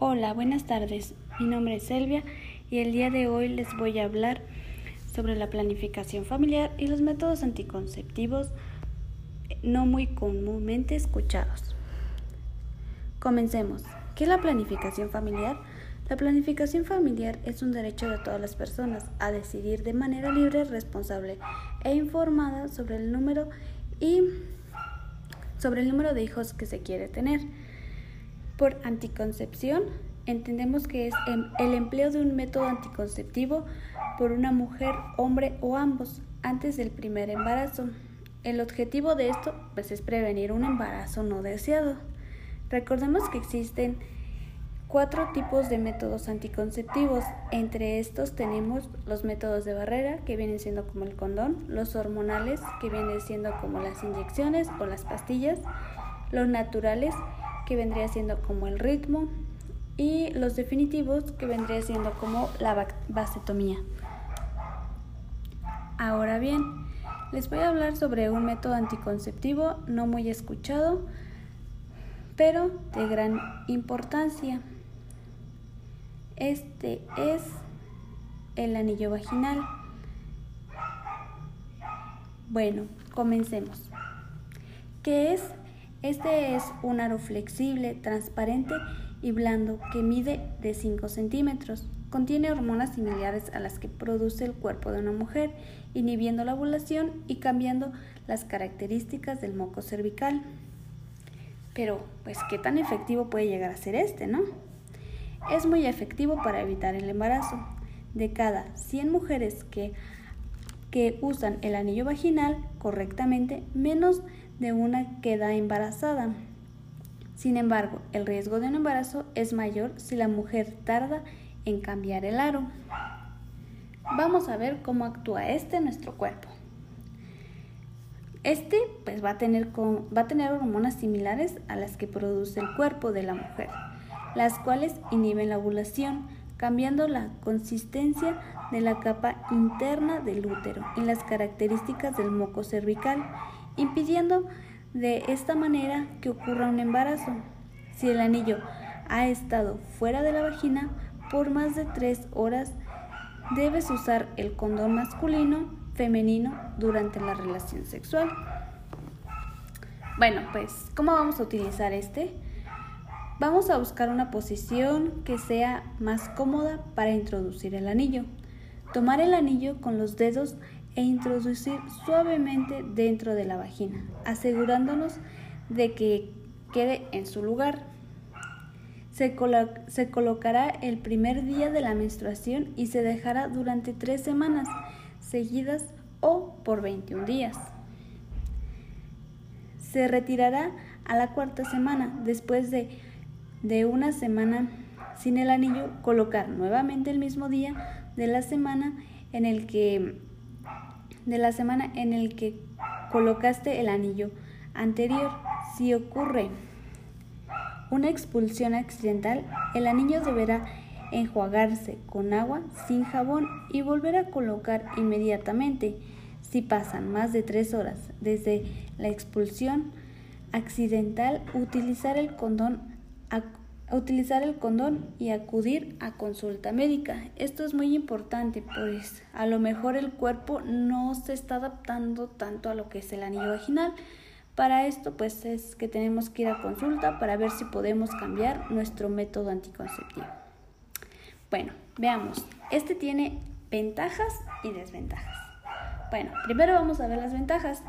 Hola, buenas tardes. Mi nombre es Selvia y el día de hoy les voy a hablar sobre la planificación familiar y los métodos anticonceptivos no muy comúnmente escuchados. Comencemos. ¿Qué es la planificación familiar? La planificación familiar es un derecho de todas las personas a decidir de manera libre, responsable e informada sobre el número y sobre el número de hijos que se quiere tener. Por anticoncepción entendemos que es em, el empleo de un método anticonceptivo por una mujer, hombre o ambos antes del primer embarazo. El objetivo de esto pues, es prevenir un embarazo no deseado. Recordemos que existen cuatro tipos de métodos anticonceptivos. Entre estos tenemos los métodos de barrera, que vienen siendo como el condón, los hormonales, que vienen siendo como las inyecciones o las pastillas, los naturales, que vendría siendo como el ritmo, y los definitivos, que vendría siendo como la vasectomía. Ahora bien, les voy a hablar sobre un método anticonceptivo no muy escuchado, pero de gran importancia. Este es el anillo vaginal. Bueno, comencemos. ¿Qué es? Este es un aro flexible, transparente y blando que mide de 5 centímetros. Contiene hormonas similares a las que produce el cuerpo de una mujer, inhibiendo la ovulación y cambiando las características del moco cervical. Pero, pues, ¿qué tan efectivo puede llegar a ser este, no? Es muy efectivo para evitar el embarazo. De cada 100 mujeres que, que usan el anillo vaginal correctamente, menos de una queda embarazada. Sin embargo, el riesgo de un embarazo es mayor si la mujer tarda en cambiar el aro. Vamos a ver cómo actúa este nuestro cuerpo. Este pues va a, tener va a tener hormonas similares a las que produce el cuerpo de la mujer, las cuales inhiben la ovulación, cambiando la consistencia de la capa interna del útero y las características del moco cervical impidiendo de esta manera que ocurra un embarazo. Si el anillo ha estado fuera de la vagina por más de tres horas, debes usar el condón masculino, femenino durante la relación sexual. Bueno, pues, ¿cómo vamos a utilizar este? Vamos a buscar una posición que sea más cómoda para introducir el anillo. Tomar el anillo con los dedos e introducir suavemente dentro de la vagina, asegurándonos de que quede en su lugar. Se, se, colocará el primer día de la menstruación y se dejará durante tres semanas seguidas o por 21 días. Se retirará a la cuarta semana después de, de una semana sin el anillo, colocar nuevamente el mismo día de la semana en el que de la semana en el que colocaste el anillo anterior. Si ocurre una expulsión accidental, el anillo deberá enjuagarse con agua sin jabón y volver a colocar inmediatamente. Si pasan más de tres horas desde la expulsión accidental, utilizar el condón utilizar el condón y acudir a consulta médica. Esto es muy importante, pues a lo mejor el cuerpo no se está adaptando tanto a lo que es el anillo vaginal. Para esto, pues es que tenemos que ir a consulta para ver si podemos cambiar nuestro método anticonceptivo. Bueno, veamos. Este tiene ventajas y desventajas. Bueno, primero vamos a ver las ventajas.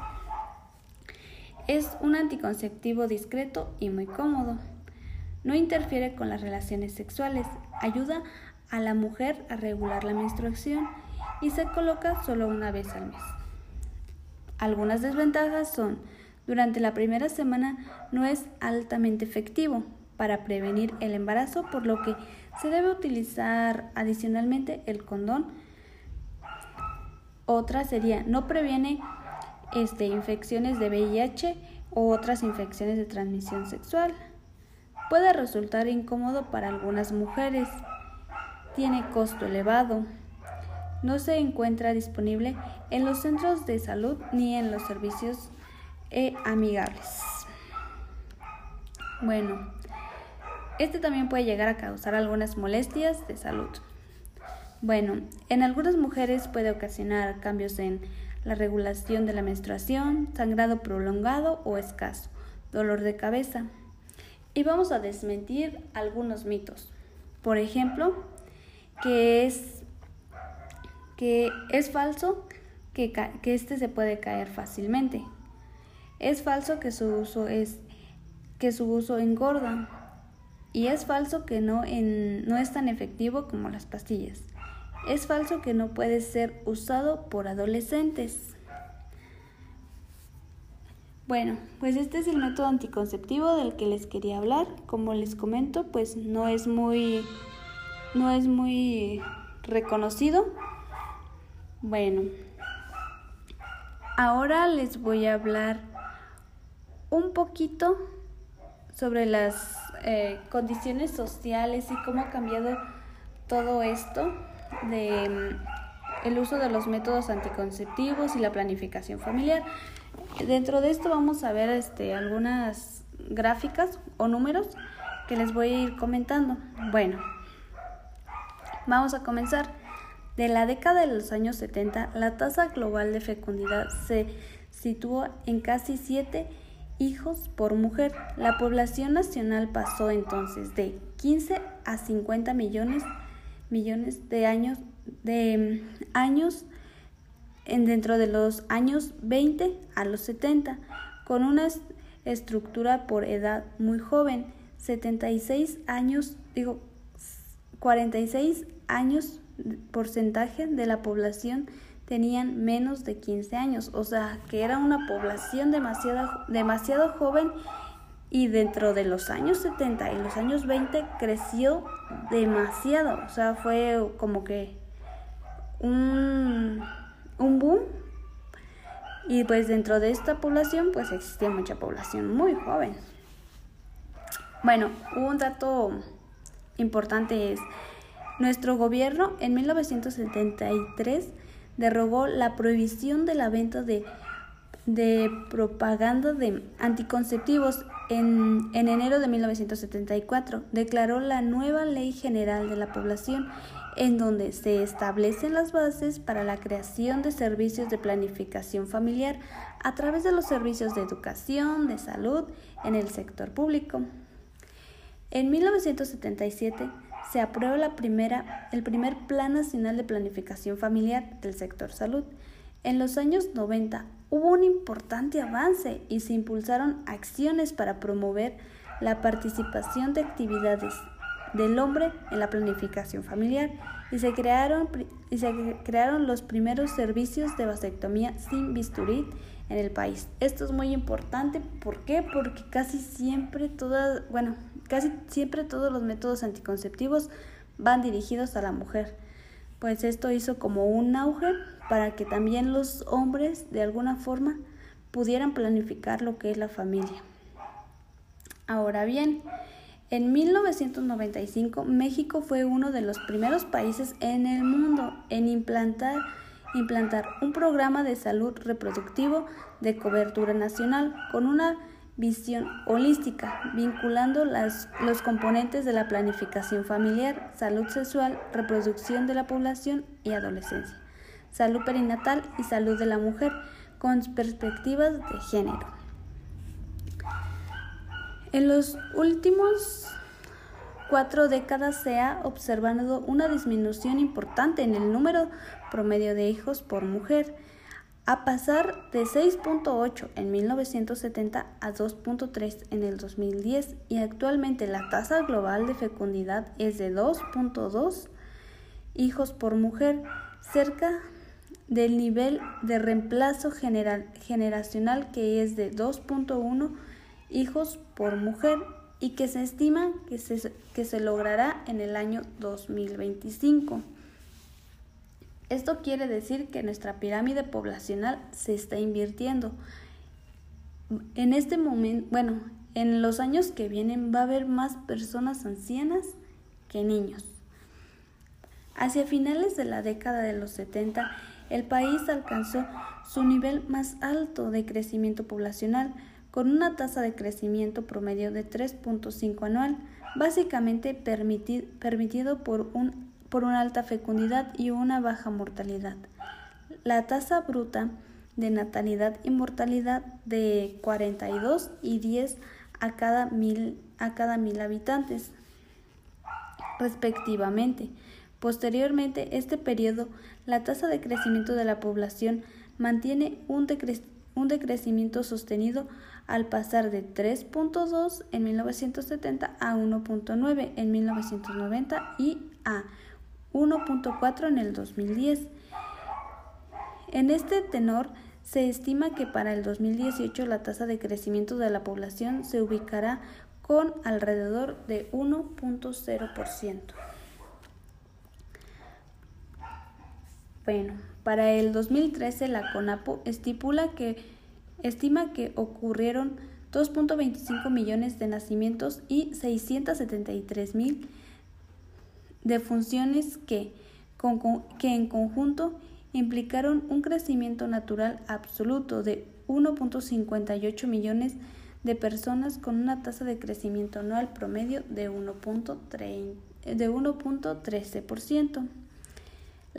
Es un anticonceptivo discreto y muy cómodo. No interfiere con las relaciones sexuales, ayuda a la mujer a regular la menstruación y se coloca solo una vez al mes. Algunas desventajas son, durante la primera semana no es altamente efectivo para prevenir el embarazo, por lo que se debe utilizar adicionalmente el condón. Otra sería, no previene este, infecciones de VIH o otras infecciones de transmisión sexual puede resultar incómodo para algunas mujeres. Tiene costo elevado. No se encuentra disponible en los centros de salud ni en los servicios e amigables. Bueno, Este también puede llegar a causar algunas molestias de salud. Bueno, en algunas mujeres puede ocasionar cambios en la regulación de la menstruación, sangrado prolongado o escaso, dolor de cabeza. Y vamos a desmentir algunos mitos. Por ejemplo, que es, que es falso que, que este se puede caer fácilmente. Es falso que su uso es que su uso engorda y es falso que no, no es tan efectivo como las pastillas. Es falso que no puede ser usado por adolescentes. Bueno, pues este es el método anticonceptivo del que les quería hablar. Como les comento, pues no es muy no es muy reconocido. Bueno, ahora les voy a hablar un poquito sobre las eh, condiciones sociales y cómo ha cambiado todo esto de mm, el uso de los métodos anticonceptivos y la planificación familiar. Dentro de esto vamos a ver este, algunas gráficas o números que les voy a ir comentando. Bueno, vamos a comenzar. De la década de los años 70, la tasa global de fecundidad se situó en casi 7 hijos por mujer. La población nacional pasó entonces de 15 a 50 millones, millones de años, de mm, años en dentro de los años 20 a los 70, con una estructura por edad muy joven, 76 años, digo, 46 años porcentaje de la población tenían menos de 15 años, o sea, que era una población demasiado, demasiado joven y dentro de los años 70 y los años 20 creció demasiado, o sea, fue como que un, un boom y pues dentro de esta población pues existía mucha población muy joven. Bueno, un dato importante es, nuestro gobierno en 1973 derogó la prohibición de la venta de, de propaganda de anticonceptivos en, en, enero de 1974. Declaró la nueva Ley General de la Población, en donde se establecen las bases para la creación de servicios de planificación familiar a través de los servicios de educación, de salud en el sector público. En 1977, se aprueba el primer Plan Nacional de Planificación Familiar del sector salud. En los años 90 hubo un importante avance y se impulsaron acciones para promover la participación de actividades del hombre en la planificación familiar y se crearon, y se crearon los primeros servicios de vasectomía sin bisturí en el país. Esto es muy importante, ¿por qué? Porque casi siempre todas, bueno, casi siempre todos los métodos anticonceptivos van dirigidos a la mujer. Pues esto hizo como un auge para que también los hombres de alguna forma pudieran planificar lo que es la familia. Ahora bien, en 1995 México fue uno de los primeros países en el mundo en implantar un programa de salud reproductivo de cobertura nacional con una visión holística, vinculando los componentes de la planificación familiar, salud sexual, reproducción de la población y adolescencia, salud perinatal y salud de la mujer, con perspectivas de género. En los últimos cuatro décadas se ha observado una disminución importante en el número promedio de hijos por mujer, a pasar de 6.8 en 1970 a 2.3 en el 2010 y actualmente la tasa global de fecundidad es de 2.2 hijos por mujer, cerca del nivel de reemplazo generacional que es de 2.1 hijos por mujer y que se estima que se, que se logrará en el año 2025. Esto quiere decir que nuestra pirámide poblacional se está invirtiendo. En este momento, bueno, en los años que vienen va a haber más personas ancianas que niños. Hacia finales de la década de los 70, el país alcanzó su nivel más alto de crecimiento poblacional, con una tasa de crecimiento promedio de 3.5 anual, básicamente permitido por, un, por una alta fecundidad y una baja mortalidad. La tasa bruta de natalidad y mortalidad de 42 y 10 a cada mil, a cada mil habitantes, respectivamente. Posteriormente, este periodo, la tasa de crecimiento de la población mantiene un, un decrecimiento sostenido al pasar de 3.2 en 1970 a 1.9 en 1990 y a 1.4 en el 2010. En este tenor, se estima que para el 2018 la tasa de crecimiento de la población se ubicará con alrededor de 1.0%. Bueno, para el 2013 la CONAPO estipula que, estima que ocurrieron 2.25 millones de nacimientos y 673 mil defunciones que, que en conjunto implicaron un crecimiento natural absoluto de 1.58 millones de personas con una tasa de crecimiento anual promedio de 1.13%.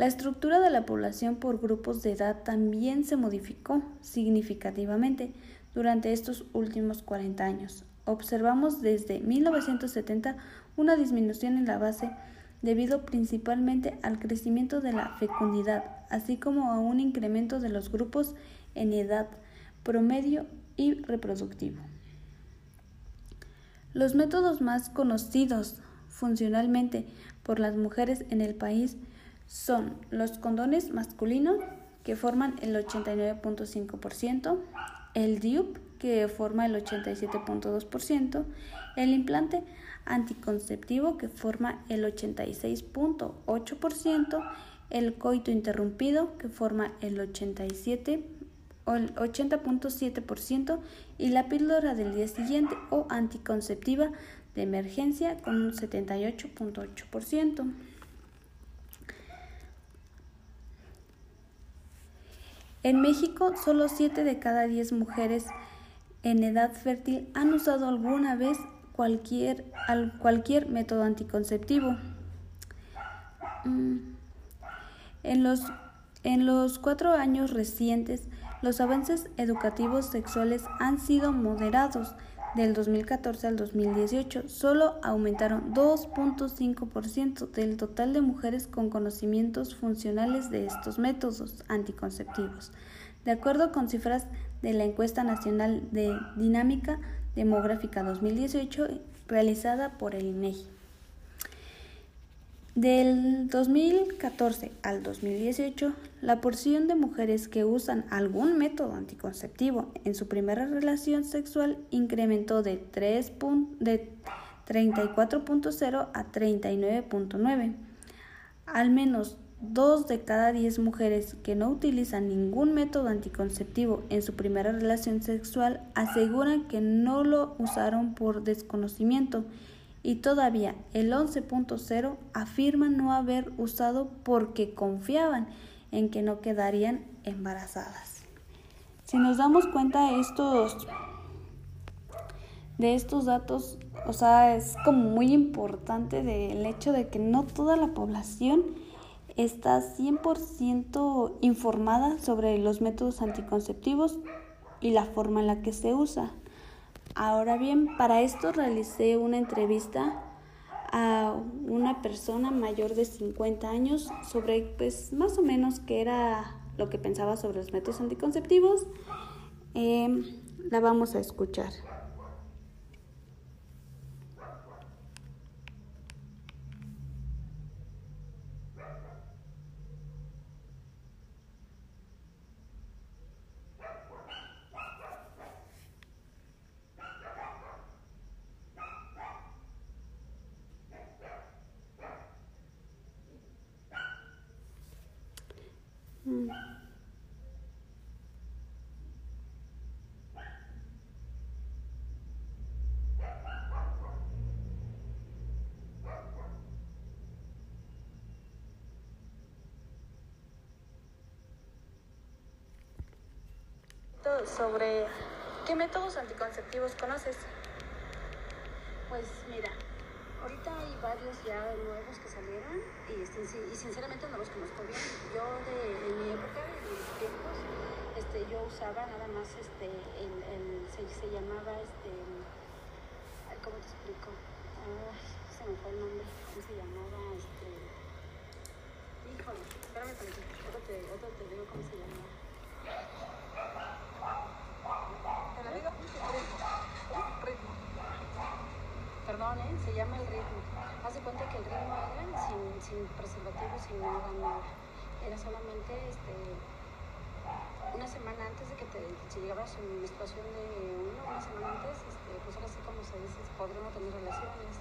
La estructura de la población por grupos de edad también se modificó significativamente durante estos últimos 40 años. Observamos desde 1970 una disminución en la base debido principalmente al crecimiento de la fecundidad, así como a un incremento de los grupos en edad promedio y reproductivo. Los métodos más conocidos funcionalmente por las mujeres en el país son los condones masculinos, que forman el 89.5%, el DIUP, que forma el 87.2%, el implante anticonceptivo, que forma el 86.8%, el coito interrumpido, que forma el 87 el 80.7% y la píldora del día siguiente o anticonceptiva de emergencia con un 78.8%. En México, solo 7 de cada 10 mujeres en edad fértil han usado alguna vez cualquier, cualquier método anticonceptivo. Mm. En los, en los cuatro años recientes, los avances educativos sexuales han sido moderados. Del 2014 al 2018 solo aumentaron 2.5% del total de mujeres con conocimientos funcionales de estos métodos anticonceptivos, de acuerdo con cifras de la encuesta nacional de dinámica demográfica 2018 realizada por el INEGI. Del 2014 al 2018, la porción de mujeres que usan algún método anticonceptivo en su primera relación sexual incrementó de, de 34.0 a 39.9. Al menos dos de cada diez mujeres que no utilizan ningún método anticonceptivo en su primera relación sexual aseguran que no lo usaron por desconocimiento y todavía el 11.0 afirman no haber usado porque confiaban en que no quedarían embarazadas. Si nos damos cuenta estos, de estos datos, o sea, es como muy importante del hecho de que no toda la población está 100% informada sobre los métodos anticonceptivos y la forma en la que se usa. Ahora bien, para esto realicé una entrevista a una persona mayor de 50 años sobre pues más o menos qué era lo que pensaba sobre los métodos anticonceptivos. Em, la vamos a escuchar. Sobre ¿Qué métodos anticonceptivos conoces? Pues mira, ahorita hay varios ya nuevos que salieron y, este, y sinceramente no los conozco bien. Yo de, en mi época, en mis tiempos, este, yo usaba nada más este, el, se, llamaba este, ¿cómo te explico? Se me fue el nombre, ¿cómo se llamaba? Este, híjole, espérame tantito, otro te, otro te digo cómo se llamaba. ¿Te lo digo? Ritmo. Perdón, ¿eh? se llama el ritmo. Haz de cuenta que el ritmo era sin, preservativo, sin nada, nada. Era solamente este, una semana antes de que te, si llegaba su menstruación de uno, una semana antes, este, pues ahora sí como se dice, podríamos tener relaciones.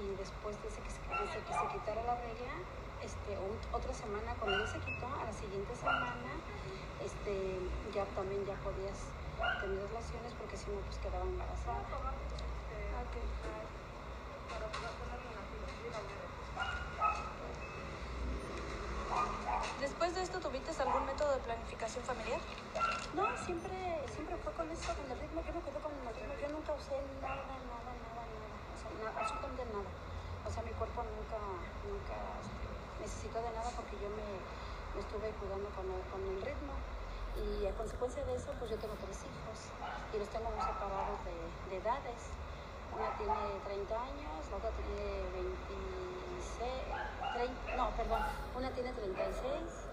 Y después de que se, desde que se quitara la regla, este, otra semana, cuando ya se quitó, a la siguiente semana, este, ya también ya podías tener relaciones porque si no, pues quedaba embarazada. Okay. ¿Después de esto tuviste algún método de planificación familiar? No, siempre, siempre fue con eso, con el ritmo. Yo me quedé con el ritmo. Yo nunca usé nada, nada, nada, nada. O sea, absolutamente nada. O sea, mi cuerpo nunca, nunca este, necesitó de nada porque yo me, me estuve cuidando con el, con el ritmo. Y a consecuencia de eso, pues yo tengo tres hijos y los tengo muy separados de, de edades. Una tiene 30 años, la otra tiene 26, 30, no, perdón, una tiene 36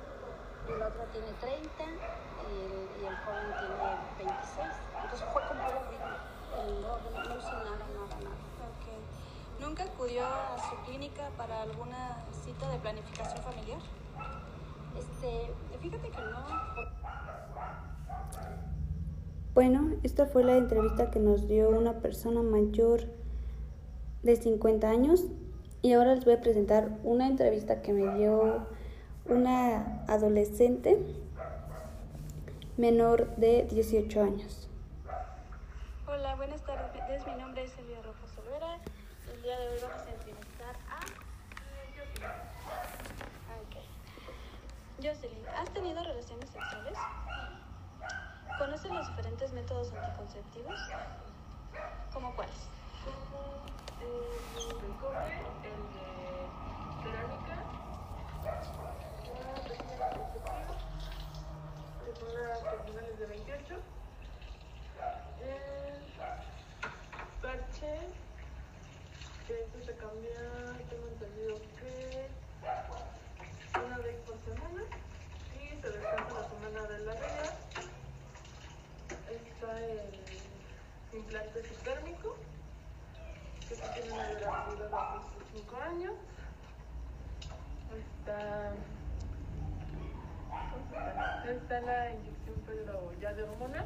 y la otra tiene 30 y el, y el joven tiene 26. Entonces fue como algo no, no, no usé nada, nada, nada. Okay. ¿Nunca acudió a su clínica para alguna cita de planificación familiar? Este, fíjate que no. Bueno, esta fue la entrevista que nos dio una persona mayor de 50 años y ahora les voy a presentar una entrevista que me dio una adolescente menor de 18 años. Hola, buenas tardes. Mi nombre es Elia Rojas Olvera. El día de hoy vamos a entrevistar a okay. Jocelyn. ¿Has tenido relaciones sexuales? ¿Conoces los diferentes métodos anticonceptivos? ¿Cómo cuáles? Como el de cobre, el de cerámica, la resina conceptiva, personas terminales de 28, el parche, que eso se cambia, tengo entendido que una vez por semana y se descansa la semana de la regla está el implante subtérmico, que tiene una durabilidad de 5 años. Está, está la inyección, pero ya de hormona.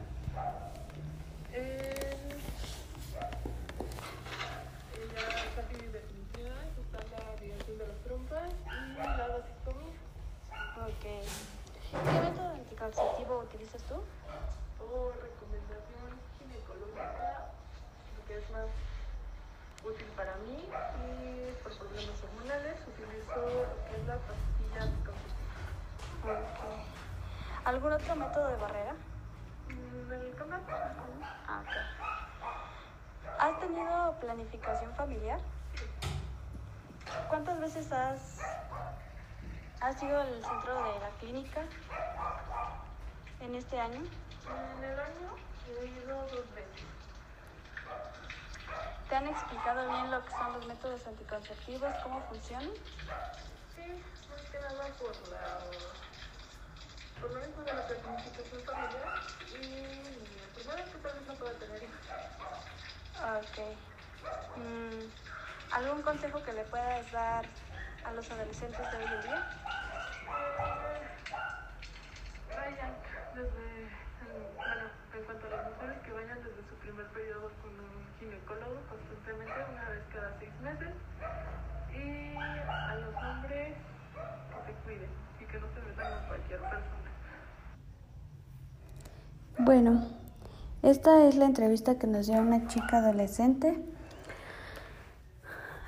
El, ya casi definitiva, está la dirección de las trompas y la vasectomía. Ok. ¿Qué método anticonceptivo utilizas tú? por recomendación ginecológica, lo que es más útil para mí y por problemas hormonales utilizo lo que es la pastilla anticonceptiva. Okay. ¿Algún otro método de barrera? Mm. Ah. ¿Has tenido planificación familiar? ¿Cuántas veces has, has ido al centro de la clínica en este año? En el año he ido dos veces. ¿Te han explicado bien lo que son los métodos anticonceptivos, cómo funcionan? Sí, más que nada por la de la planificación familiar y pues bueno, que tal vez no pueda tener hijos. Ok. Mm, ¿Algún consejo que le puedas dar a los adolescentes de hoy en día? Eh, vayan desde, bueno, en cuanto a las mujeres, que vayan desde su primer periodo con un ginecólogo constantemente, una vez cada seis meses. Y a los hombres, que se cuiden y que no se metan con cualquier persona. Bueno, esta es la entrevista que nos dio una chica adolescente.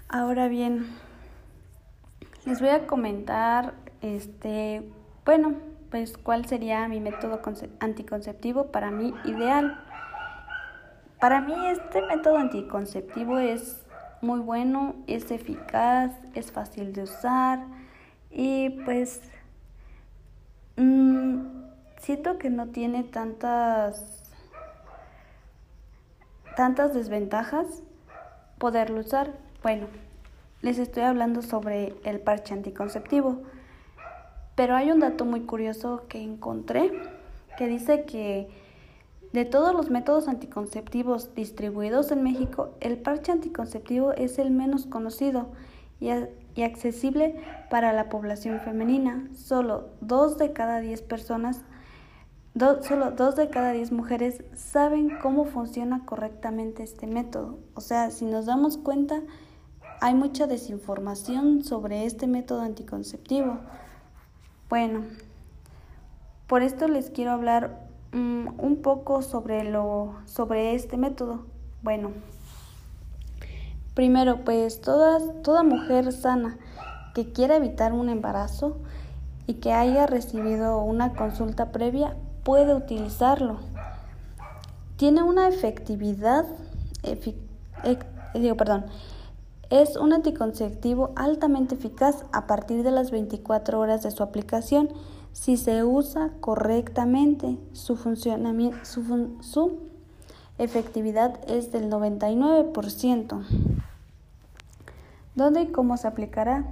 Ahora bien, les voy a comentar, este, bueno, pues cuál sería mi método anticonceptivo para mí ideal. Para mí este método anticonceptivo es muy bueno, es eficaz, es fácil de usar y pues mmm, siento que no tiene tantas tantas desventajas poderlo usar. Bueno, les estoy hablando sobre el parche anticonceptivo, pero hay un dato muy curioso que encontré que dice que de todos los métodos anticonceptivos distribuidos en México, el parche anticonceptivo es el menos conocido y, accesible para la población femenina. Solo dos de cada diez personas solo dos de cada diez mujeres saben cómo funciona correctamente este método. O sea, si nos damos cuenta, hay mucha desinformación sobre este método anticonceptivo. Bueno, por esto les quiero hablar mm, un poco sobre, lo, sobre este método. Bueno, primero, pues toda mujer sana que quiera evitar un embarazo y que haya recibido una consulta previa puede utilizarlo. Tiene una efectividad, digo, perdón, es un anticonceptivo altamente eficaz a partir de las 24 horas de su aplicación si se usa correctamente. Su, funcionamiento, su, su efectividad es del 99%. ¿Dónde y cómo se aplicará?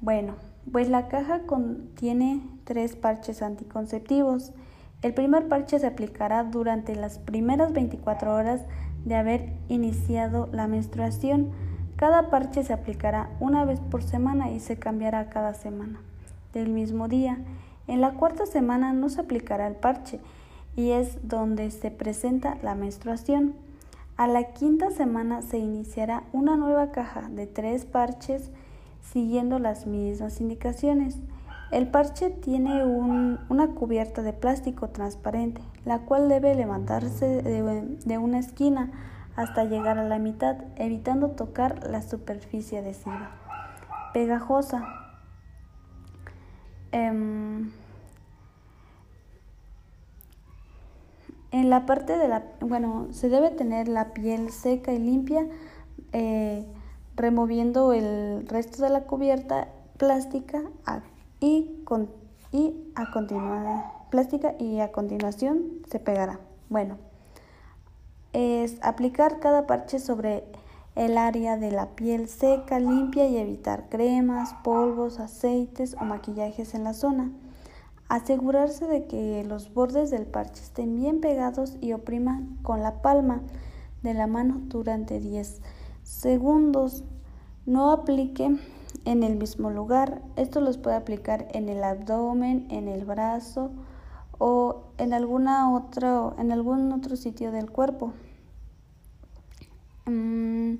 Bueno, pues la caja contiene tres parches anticonceptivos. El primer parche se aplicará durante las primeras 24 horas de haber iniciado la menstruación. Cada parche se aplicará una vez por semana y se cambiará cada semana del mismo día. En la cuarta semana no se aplicará el parche y es donde se presenta la menstruación. A la quinta semana se iniciará una nueva caja de tres parches siguiendo las mismas indicaciones. El parche tiene una cubierta de plástico transparente, la cual debe levantarse de, una esquina hasta llegar a la mitad, evitando tocar la superficie adhesiva. Pegajosa. Em, en la parte de la, bueno, se debe tener la piel seca y limpia, eh, removiendo el resto de la cubierta plástica y, con, y a continuar plástica y a continuación se pegará. Bueno, es aplicar cada parche sobre el área de la piel seca, limpia y evitar cremas, polvos, aceites o maquillajes en la zona. Asegurarse de que los bordes del parche estén bien pegados y oprima con la palma de la mano durante 10 segundos. No aplique en el mismo lugar. Esto los puede aplicar en el abdomen, en el brazo o en alguna otro, en algún otro sitio del cuerpo. Mm.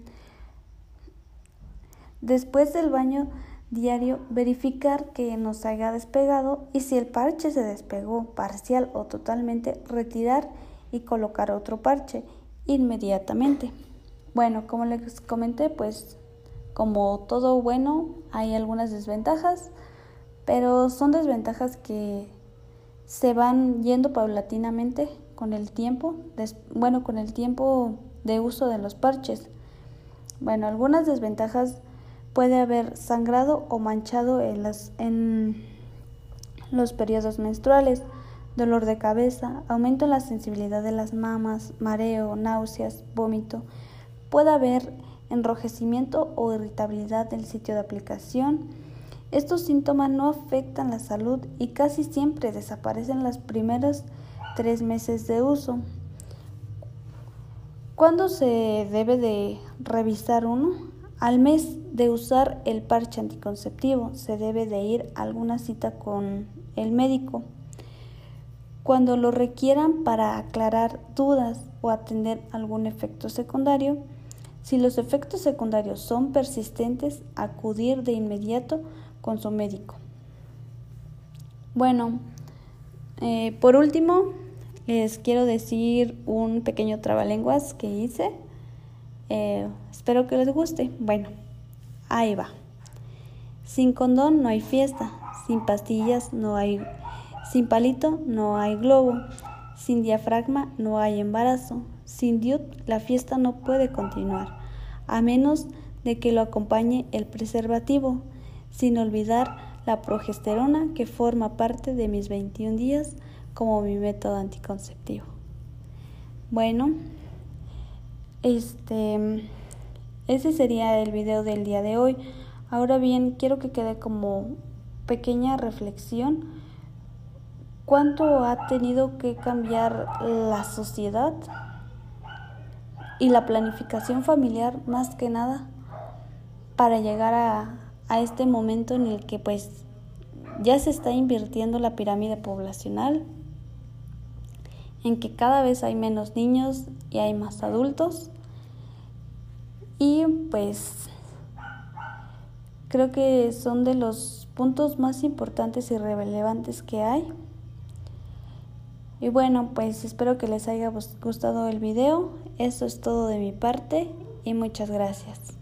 Después del baño diario, verificar que no se haya despegado y si el parche se despegó parcial o totalmente, retirar y colocar otro parche inmediatamente. Bueno, como les comenté, pues como todo bueno, hay algunas desventajas, pero son desventajas que se van yendo paulatinamente con el tiempo, bueno, con el tiempo de uso de los parches. Bueno, algunas desventajas puede haber sangrado o manchado en, las, en los periodos menstruales, dolor de cabeza, aumento en la sensibilidad de las mamas, mareo, náuseas, vómito. Puede haber enrojecimiento o irritabilidad del sitio de aplicación. Estos síntomas no afectan la salud y casi siempre desaparecen los primeros tres meses de uso. ¿Cuándo se debe de revisar uno? Al mes de usar el parche anticonceptivo se debe de ir a alguna cita con el médico. Cuando lo requieran para aclarar dudas o atender algún efecto secundario, si los efectos secundarios son persistentes, acudir de inmediato con su médico. Bueno, eh, por último, les quiero decir un pequeño trabalenguas que hice. Eh, espero que les guste. Bueno, ahí va. Sin condón no hay fiesta, sin pastillas no hay, sin palito no hay globo, Sin diafragma no hay embarazo. Sin DIUT la fiesta no puede continuar, a menos de que lo acompañe el preservativo, sin olvidar la progesterona que forma parte de mis 21 días como mi método anticonceptivo. Bueno, este ese sería el video del día de hoy. Ahora bien, quiero que quede como pequeña reflexión. ¿Cuánto ha tenido que cambiar la sociedad y la planificación familiar más que nada para llegar a, a este momento en el que pues ya se está invirtiendo la pirámide poblacional, en que cada vez hay menos niños y hay más adultos? Y pues creo que son de los puntos más importantes y relevantes que hay. Y bueno, pues espero que les haya gustado el video. Eso es todo de mi parte y muchas gracias.